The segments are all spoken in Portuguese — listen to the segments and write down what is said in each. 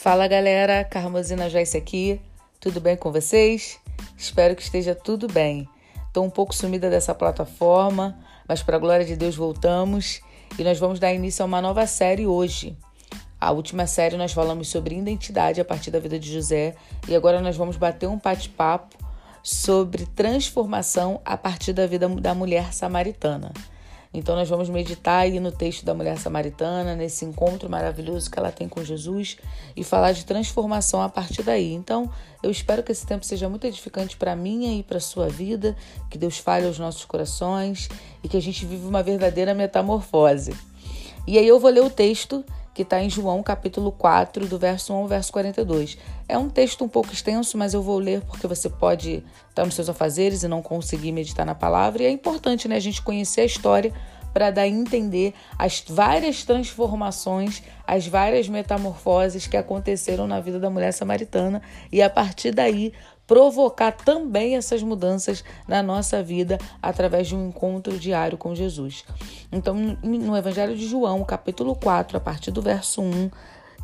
Fala galera, Carmosina Joyce aqui, tudo bem com vocês? Espero que esteja tudo bem. Estou um pouco sumida dessa plataforma, mas para a glória de Deus voltamos e nós vamos dar início a uma nova série hoje. A última série nós falamos sobre identidade a partir da vida de José e agora nós vamos bater um bate-papo sobre transformação a partir da vida da mulher samaritana. Então nós vamos meditar aí no texto da mulher samaritana, nesse encontro maravilhoso que ela tem com Jesus e falar de transformação a partir daí. Então, eu espero que esse tempo seja muito edificante para mim e para sua vida, que Deus fale aos nossos corações e que a gente viva uma verdadeira metamorfose. E aí eu vou ler o texto que está em João capítulo 4, do verso 1 ao verso 42. É um texto um pouco extenso, mas eu vou ler porque você pode estar nos seus afazeres e não conseguir meditar na palavra. E é importante né, a gente conhecer a história para dar a entender as várias transformações, as várias metamorfoses que aconteceram na vida da mulher samaritana e a partir daí provocar também essas mudanças na nossa vida através de um encontro diário com Jesus. Então, no Evangelho de João, capítulo 4, a partir do verso 1,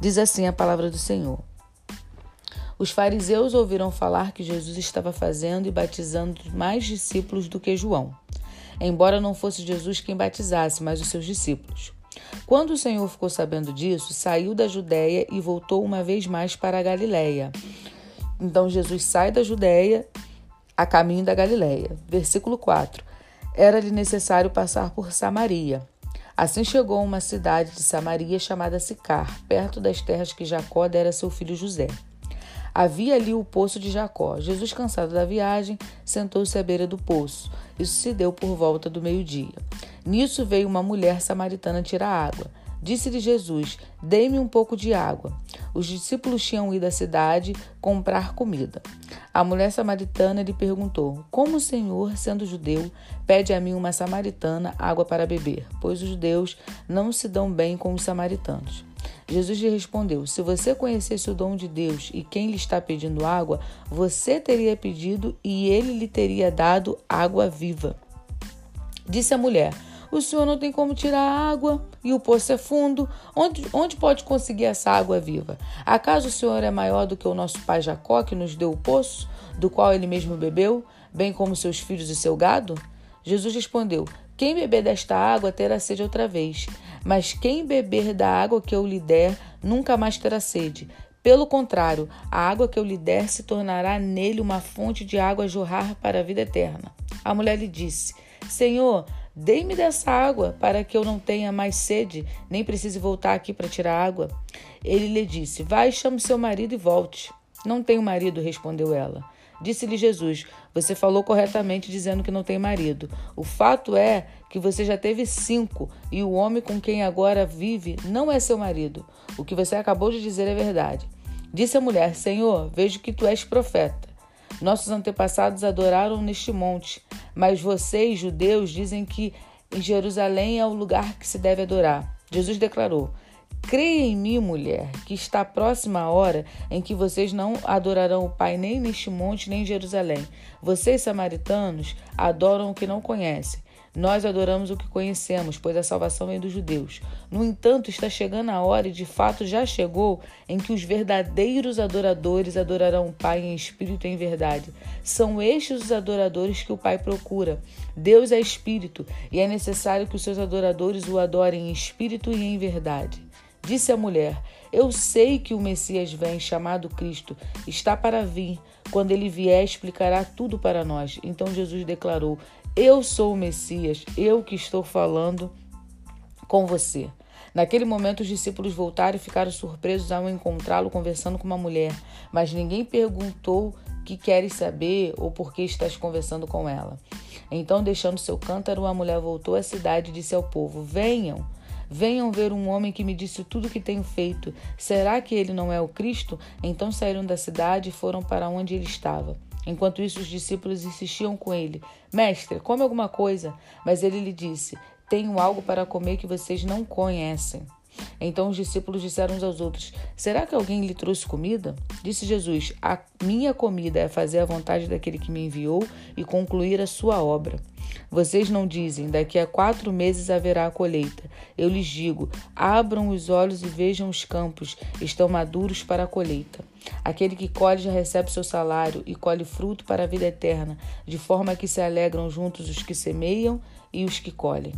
diz assim a palavra do Senhor. Os fariseus ouviram falar que Jesus estava fazendo e batizando mais discípulos do que João, embora não fosse Jesus quem batizasse, mas os seus discípulos. Quando o Senhor ficou sabendo disso, saiu da Judéia e voltou uma vez mais para a Galiléia então Jesus sai da Judéia a caminho da Galiléia. Versículo 4. Era-lhe necessário passar por Samaria. Assim chegou a uma cidade de Samaria chamada Sicar, perto das terras que Jacó dera a seu filho José. Havia ali o poço de Jacó. Jesus, cansado da viagem, sentou-se à beira do poço. Isso se deu por volta do meio-dia. Nisso veio uma mulher samaritana tirar água. Disse-lhe Jesus: Dê-me um pouco de água. Os discípulos tinham ido à cidade comprar comida. A mulher samaritana lhe perguntou: Como o Senhor, sendo judeu, pede a mim, uma samaritana, água para beber? Pois os judeus não se dão bem com os samaritanos. Jesus lhe respondeu: Se você conhecesse o dom de Deus e quem lhe está pedindo água, você teria pedido e ele lhe teria dado água viva. Disse a mulher: o senhor não tem como tirar a água e o poço é fundo. Onde, onde pode conseguir essa água viva? Acaso o senhor é maior do que o nosso pai Jacó, que nos deu o poço, do qual ele mesmo bebeu, bem como seus filhos e seu gado? Jesus respondeu: Quem beber desta água terá sede outra vez, mas quem beber da água que eu lhe der nunca mais terá sede. Pelo contrário, a água que eu lhe der se tornará nele uma fonte de água a jorrar para a vida eterna. A mulher lhe disse: Senhor, Dei-me dessa água para que eu não tenha mais sede, nem precise voltar aqui para tirar água. Ele lhe disse: Vai, chame seu marido e volte. Não tenho marido, respondeu ela. Disse-lhe Jesus: Você falou corretamente dizendo que não tem marido. O fato é que você já teve cinco e o homem com quem agora vive não é seu marido. O que você acabou de dizer é verdade. Disse a mulher: Senhor, vejo que tu és profeta. Nossos antepassados adoraram neste monte, mas vocês, judeus, dizem que em Jerusalém é o lugar que se deve adorar. Jesus declarou: Creia em mim, mulher, que está próxima a hora em que vocês não adorarão o Pai nem neste monte, nem em Jerusalém. Vocês, samaritanos, adoram o que não conhecem. Nós adoramos o que conhecemos, pois a salvação vem dos judeus. No entanto, está chegando a hora, e de fato já chegou, em que os verdadeiros adoradores adorarão o Pai em espírito e em verdade. São estes os adoradores que o Pai procura. Deus é espírito, e é necessário que os seus adoradores o adorem em espírito e em verdade. Disse a mulher: Eu sei que o Messias vem, chamado Cristo, está para vir. Quando ele vier, explicará tudo para nós. Então Jesus declarou: eu sou o Messias, eu que estou falando com você. Naquele momento, os discípulos voltaram e ficaram surpresos ao encontrá-lo conversando com uma mulher, mas ninguém perguntou que queres saber ou por que estás conversando com ela. Então, deixando seu cântaro, a mulher voltou à cidade e disse ao povo: Venham, venham ver um homem que me disse tudo o que tenho feito. Será que ele não é o Cristo? Então saíram da cidade e foram para onde ele estava. Enquanto isso, os discípulos insistiam com ele: Mestre, come alguma coisa. Mas ele lhe disse: Tenho algo para comer que vocês não conhecem. Então os discípulos disseram uns aos outros: Será que alguém lhe trouxe comida? Disse Jesus: A minha comida é fazer a vontade daquele que me enviou e concluir a sua obra. Vocês não dizem, daqui a quatro meses haverá a colheita. Eu lhes digo: abram os olhos e vejam os campos, estão maduros para a colheita. Aquele que colhe já recebe seu salário e colhe fruto para a vida eterna, de forma que se alegram juntos os que semeiam e os que colhem.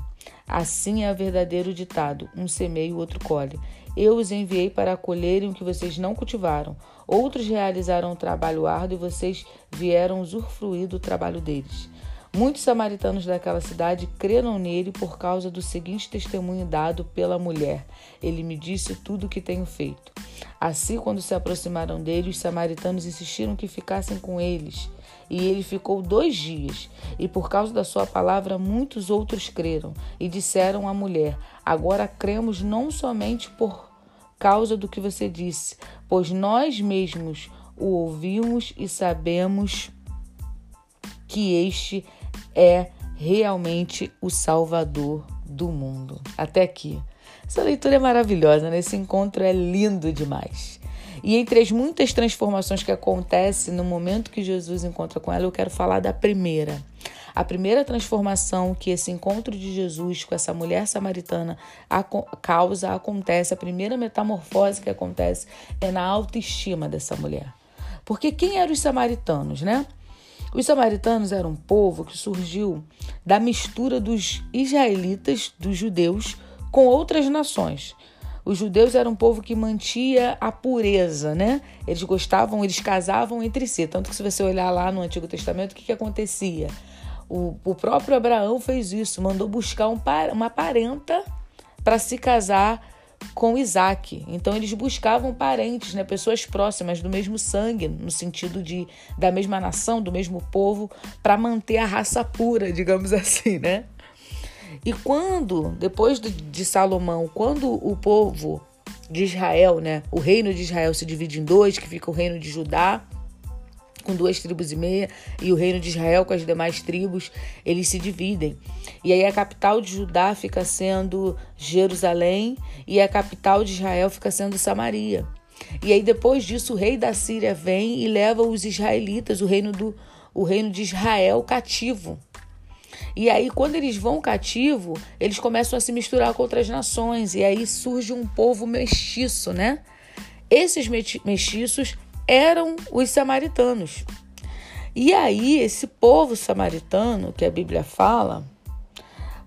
Assim é o verdadeiro ditado: um semeia e o outro colhe. Eu os enviei para colherem o que vocês não cultivaram. Outros realizaram o trabalho árduo e vocês vieram usufruir do trabalho deles. Muitos samaritanos daquela cidade creram nele por causa do seguinte testemunho dado pela mulher: Ele me disse tudo o que tenho feito. Assim, quando se aproximaram dele, os samaritanos insistiram que ficassem com eles. E ele ficou dois dias. E por causa da sua palavra, muitos outros creram. E disseram à mulher: Agora cremos não somente por causa do que você disse, pois nós mesmos o ouvimos e sabemos que este é realmente o Salvador do mundo. Até aqui. Essa leitura é maravilhosa, né? Esse encontro é lindo demais. E entre as muitas transformações que acontecem no momento que Jesus encontra com ela, eu quero falar da primeira. A primeira transformação que esse encontro de Jesus com essa mulher samaritana causa, acontece, a primeira metamorfose que acontece é na autoestima dessa mulher. Porque quem eram os samaritanos, né? Os samaritanos eram um povo que surgiu da mistura dos israelitas, dos judeus, com outras nações. Os judeus eram um povo que mantinha a pureza, né? Eles gostavam, eles casavam entre si. Tanto que, se você olhar lá no Antigo Testamento, o que, que acontecia? O, o próprio Abraão fez isso, mandou buscar um, uma parenta para se casar com Isaac. Então eles buscavam parentes, né, pessoas próximas do mesmo sangue, no sentido de da mesma nação, do mesmo povo, para manter a raça pura, digamos assim, né? E quando, depois de, Salomão, quando o povo de Israel, né, o reino de Israel se divide em dois, que fica o reino de Judá com duas tribos e meia, e o reino de Israel com as demais tribos, eles se dividem. E aí a capital de Judá fica sendo Jerusalém e a capital de Israel fica sendo Samaria. E aí depois disso o rei da Síria vem e leva os israelitas, o reino do o reino de Israel cativo. E aí, quando eles vão cativo, eles começam a se misturar com outras nações. E aí surge um povo mestiço, né? Esses mestiços eram os samaritanos. E aí, esse povo samaritano que a Bíblia fala,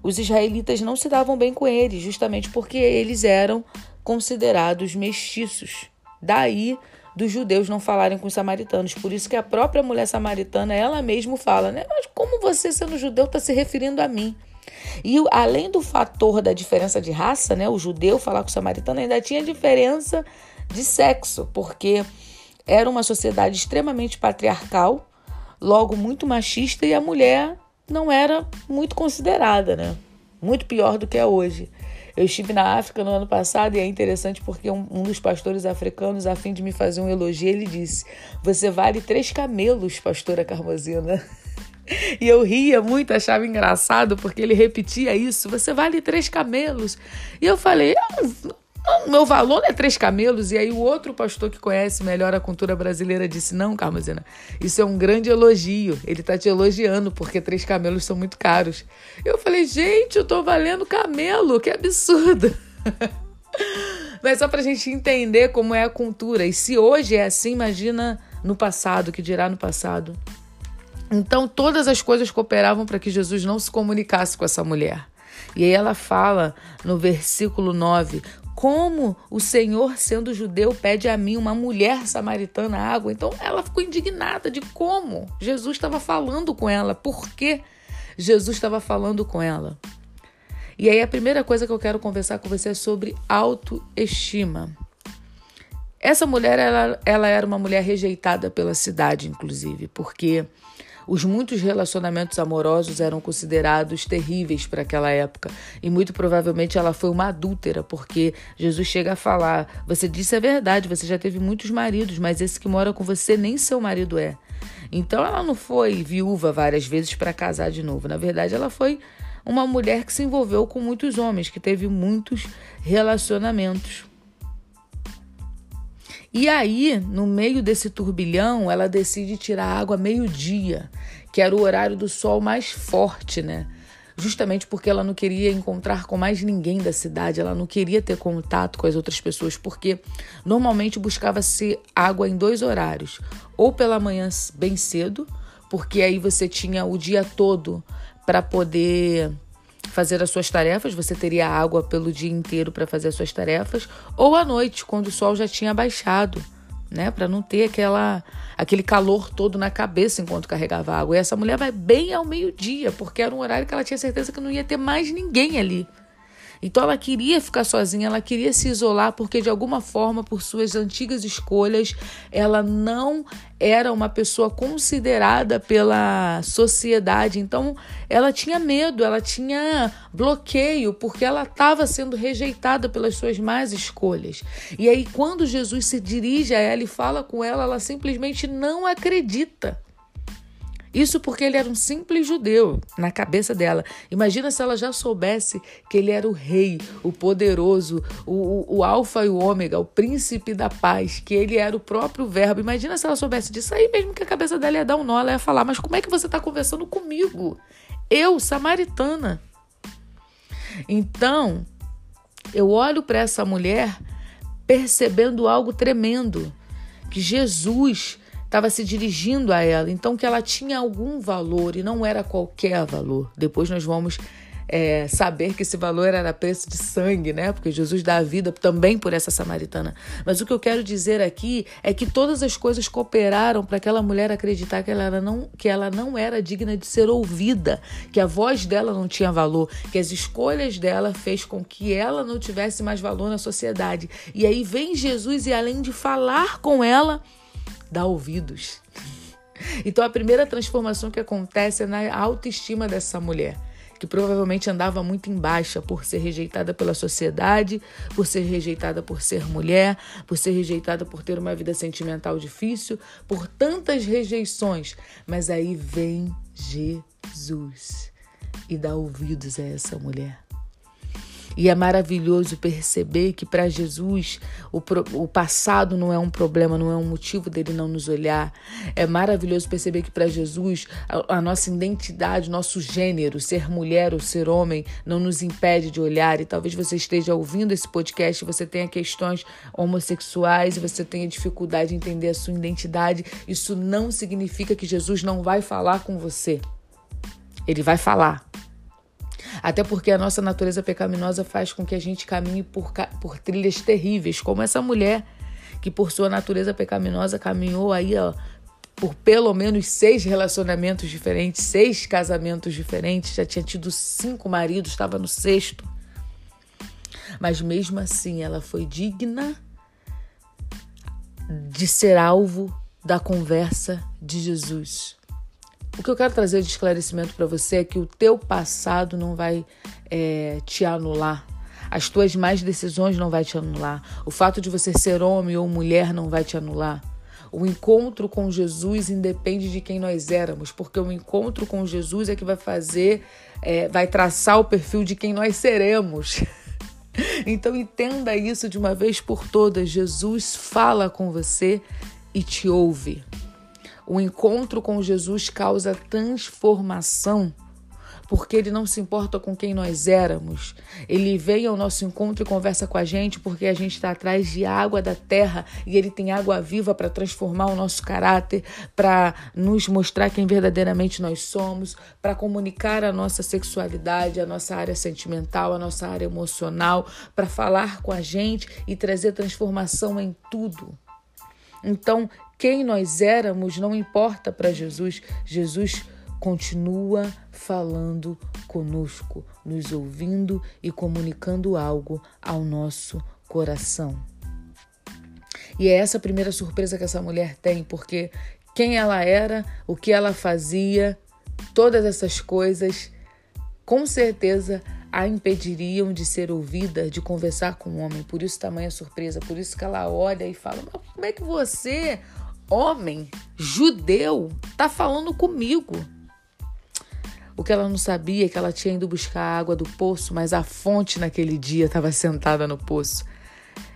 os israelitas não se davam bem com eles, justamente porque eles eram considerados mestiços. Daí dos judeus não falarem com os samaritanos. Por isso que a própria mulher samaritana, ela mesma fala, né? Mas como você, sendo judeu, está se referindo a mim? E além do fator da diferença de raça, né? O judeu falar com o samaritano ainda tinha diferença de sexo, porque era uma sociedade extremamente patriarcal, logo muito machista, e a mulher não era muito considerada, né? Muito pior do que é hoje. Eu estive na África no ano passado e é interessante porque um, um, dos pastores africanos, a fim de me fazer um elogio, ele disse: Você vale três camelos, pastora Carmozina. E eu ria muito, achava engraçado, porque ele repetia isso: Você vale três camelos. E eu falei: meu valor é três camelos. E aí o outro pastor que conhece melhor a cultura brasileira disse: Não, Carmozina, isso é um grande elogio. Ele tá te elogiando porque três camelos são muito caros. Eu falei: Gente, eu tô valendo camelo, que absurdo. Mas só pra gente entender como é a cultura. E se hoje é assim, imagina no passado, que dirá no passado. Então todas as coisas cooperavam para que Jesus não se comunicasse com essa mulher. E aí ela fala no versículo 9: como o Senhor, sendo judeu, pede a mim, uma mulher samaritana, água? Então ela ficou indignada de como Jesus estava falando com ela, por que Jesus estava falando com ela. E aí a primeira coisa que eu quero conversar com você é sobre autoestima. Essa mulher, ela, ela era uma mulher rejeitada pela cidade, inclusive, porque os muitos relacionamentos amorosos eram considerados terríveis para aquela época e muito provavelmente ela foi uma adúltera, porque Jesus chega a falar: Você disse a verdade, você já teve muitos maridos, mas esse que mora com você nem seu marido é. Então ela não foi viúva várias vezes para casar de novo. Na verdade, ela foi uma mulher que se envolveu com muitos homens, que teve muitos relacionamentos. E aí, no meio desse turbilhão, ela decide tirar água meio-dia. que era o horário do sol mais forte, né? Justamente porque ela não queria encontrar com mais ninguém da cidade, ela não queria ter contato com as outras pessoas, porque normalmente buscava-se água em dois horários, ou pela manhã bem cedo, porque aí você tinha o dia todo para poder fazer as suas tarefas, você teria água pelo dia inteiro para fazer as suas tarefas, ou à noite, quando o sol já tinha baixado, né, para não ter aquela aquele calor todo na cabeça enquanto carregava água. E essa mulher vai bem ao meio-dia, porque era um horário que ela tinha certeza que não ia ter mais ninguém ali. Então ela queria ficar sozinha, ela queria se isolar, porque de alguma forma, por suas antigas escolhas, ela não era uma pessoa considerada pela sociedade. Então ela tinha medo, ela tinha bloqueio, porque ela estava sendo rejeitada pelas suas más escolhas. E aí, quando Jesus se dirige a ela e fala com ela, ela simplesmente não acredita. Isso porque ele era um simples judeu na cabeça dela. Imagina se ela já soubesse que ele era o rei, o poderoso, o, o, o alfa e o ômega, o príncipe da paz, que ele era o próprio verbo. Imagina se ela soubesse disso aí mesmo que a cabeça dela ia dar um nó, ela ia falar: Mas como é que você está conversando comigo? Eu, samaritana. Então, eu olho para essa mulher percebendo algo tremendo, que Jesus estava se dirigindo a ela, então que ela tinha algum valor e não era qualquer valor. Depois nós vamos é, saber que esse valor era preço de sangue, né? Porque Jesus dá a vida também por essa samaritana. Mas o que eu quero dizer aqui é que todas as coisas cooperaram para aquela mulher acreditar que ela, não, que ela não era digna de ser ouvida, que a voz dela não tinha valor, que as escolhas dela fez com que ela não tivesse mais valor na sociedade. E aí vem Jesus e além de falar com ela, dá ouvidos. Então a primeira transformação que acontece é na autoestima dessa mulher, que provavelmente andava muito em baixa por ser rejeitada pela sociedade, por ser rejeitada por ser mulher, por ser rejeitada por ter uma vida sentimental difícil, por tantas rejeições. Mas aí vem Jesus e dá ouvidos a essa mulher. E é maravilhoso perceber que para Jesus o, o passado não é um problema, não é um motivo dele não nos olhar. É maravilhoso perceber que para Jesus a, a, nossa identidade, nosso gênero, ser mulher ou ser homem, não nos impede de olhar. E talvez você esteja ouvindo esse podcast você tenha questões homossexuais você tenha dificuldade de entender a sua identidade. Isso não significa que Jesus não vai falar com você. Ele vai falar. Até porque a nossa natureza pecaminosa faz com que a gente caminhe por, por trilhas terríveis, como essa mulher que por sua natureza pecaminosa caminhou aí, ó, por pelo menos seis relacionamentos diferentes, seis casamentos diferentes, já tinha tido cinco maridos, estava no sexto. Mas mesmo assim, ela foi digna de ser alvo da conversa de Jesus. O que eu quero trazer de esclarecimento para você é que o teu passado não vai é, te anular. As tuas más decisões não vai te anular. O fato de você ser homem ou mulher não vai te anular. O encontro com Jesus independe de quem nós éramos, porque o encontro com Jesus é que vai fazer, é, vai traçar o perfil de quem nós seremos. Então entenda isso de uma vez por todas. Jesus fala com você e te ouve. O encontro com Jesus causa transformação, porque ele não se importa com quem nós éramos. Ele vem ao nosso encontro e conversa com a gente porque a gente está atrás de água da terra e ele tem água viva para transformar o nosso caráter, para nos mostrar quem verdadeiramente nós somos, para comunicar a nossa sexualidade, a nossa área sentimental, a nossa área emocional, para falar com a gente e trazer transformação em tudo. Então, quem nós éramos não importa para Jesus. Jesus continua falando conosco, nos ouvindo e comunicando algo ao nosso coração. E é essa a primeira surpresa que essa mulher tem, porque quem ela era, o que ela fazia, todas essas coisas, com certeza a impediriam de ser ouvida, de conversar com o um homem. Por isso tamanha surpresa, por isso que ela olha e fala: Mas como é que você, homem, judeu, tá falando comigo? O que ela não sabia é que ela tinha ido buscar a água do poço, mas a fonte naquele dia estava sentada no poço.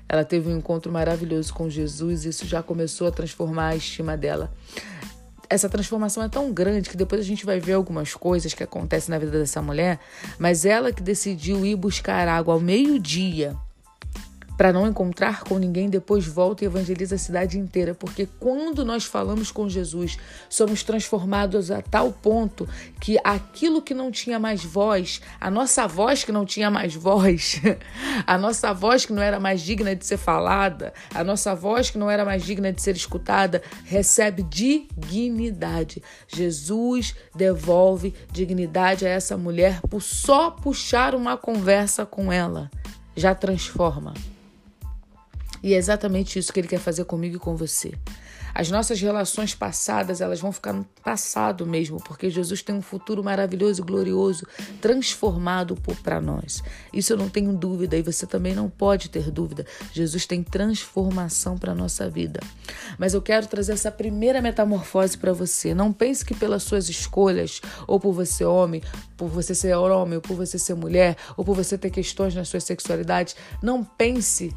Ela teve um encontro maravilhoso com Jesus e isso já começou a transformar a estima dela. essa transformação é tão grande que depois a gente vai ver algumas coisas que acontecem na vida dessa mulher, mas ela que decidiu ir buscar água ao meio-dia para não encontrar com ninguém, depois volta e evangeliza a cidade inteira, porque quando nós falamos com Jesus, somos transformados a tal ponto que aquilo que não tinha mais voz, a nossa voz que não tinha mais voz, a nossa voz que não era mais digna de ser falada, a nossa voz que não era mais digna de ser escutada, recebe dignidade. Jesus devolve dignidade a essa mulher por só puxar uma conversa com ela. Já transforma. E é exatamente isso que ele quer fazer comigo e com você. As nossas relações passadas, elas vão ficar no passado mesmo, porque Jesus tem um futuro maravilhoso e glorioso transformado para nós. Isso eu não tenho dúvida e você também não pode ter dúvida. Jesus tem transformação para nossa vida. Mas eu quero trazer essa primeira metamorfose para você. Não pense que pelas suas escolhas, ou por você homem, por você ser homem, ou por você ser mulher, ou por você ter questões na sua sexualidade, não pense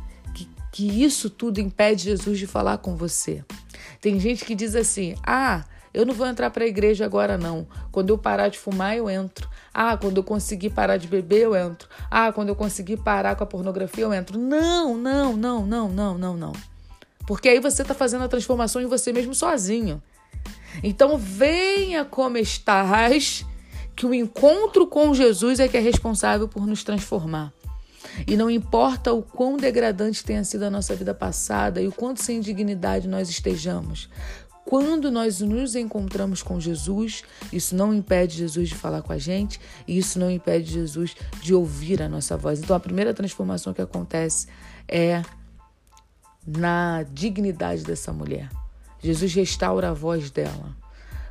que isso tudo impede Jesus de falar com você. Tem gente que diz assim: ah, eu não vou entrar para a igreja agora não. Quando eu parar de fumar, eu entro. Ah, quando eu conseguir parar de beber, eu entro. Ah, quando eu conseguir parar com a pornografia, eu entro. Não, não, não, não, não, não, não. Porque aí você está fazendo a transformação em você mesmo sozinho. Então venha como estás, que o encontro com Jesus é que é responsável por nos transformar. E não importa o quão degradante tenha sido a nossa vida passada e o quanto sem dignidade nós estejamos, quando nós nos encontramos com Jesus, isso não impede Jesus de falar com a gente e isso não impede Jesus de ouvir a nossa voz. Então, a primeira transformação que acontece é na dignidade dessa mulher. Jesus restaura a voz dela.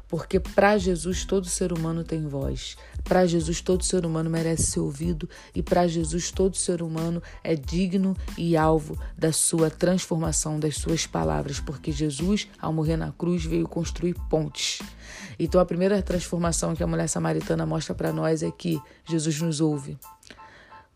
Porque para Jesus todo ser humano tem voz. Para Jesus todo ser humano merece ser ouvido e para Jesus todo ser humano é digno e alvo da sua transformação, das suas palavras, porque Jesus, ao morrer na cruz, veio construir pontes. Então a primeira transformação que a mulher samaritana mostra para nós é que Jesus nos ouve.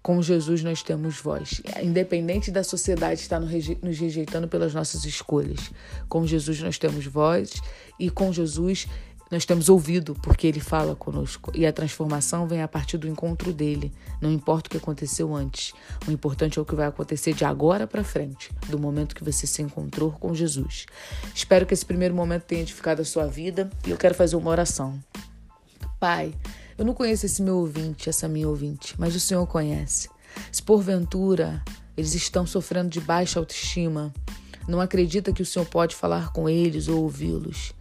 Com Jesus nós temos voz. Independente da sociedade estar nos rejeitando pelas nossas escolhas. Com Jesus nós temos voz e com Jesus nós temos ouvido porque ele fala conosco. E a transformação vem a partir do encontro dele. Não importa o que aconteceu antes. O importante é o que vai acontecer de agora para frente, do momento que você se encontrou com Jesus. Espero que esse primeiro momento tenha edificado a sua vida e eu quero fazer uma oração. Pai, eu não conheço esse meu ouvinte, essa minha ouvinte, mas o Senhor conhece. Se porventura eles estão sofrendo de baixa autoestima, não acredita que o Senhor pode falar com eles ou ouvi-los.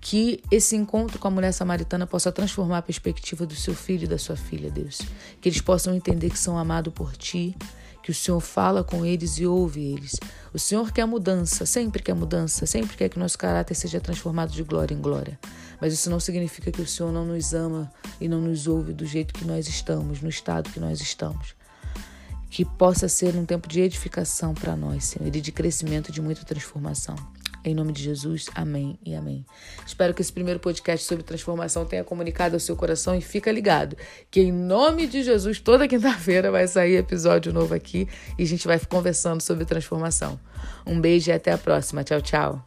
Que esse encontro com a mulher samaritana possa transformar a perspectiva do seu filho e da sua filha, Deus. Que eles possam entender que são amados por ti, que o Senhor fala com eles e ouve eles. O Senhor quer mudança, sempre quer mudança, sempre quer que nosso caráter seja transformado de glória em glória. Mas isso não significa que o Senhor não nos ama e não nos ouve do jeito que nós estamos, no estado que nós estamos. Que possa ser um tempo de edificação para nós, Senhor, e de crescimento, de muita transformação. Em nome de Jesus, amém e amém. Espero que esse primeiro podcast sobre transformação tenha comunicado ao seu coração e fica ligado que em nome de Jesus, toda quinta-feira vai sair episódio novo aqui e a gente vai conversando sobre transformação. Um beijo e até a próxima. Tchau, tchau.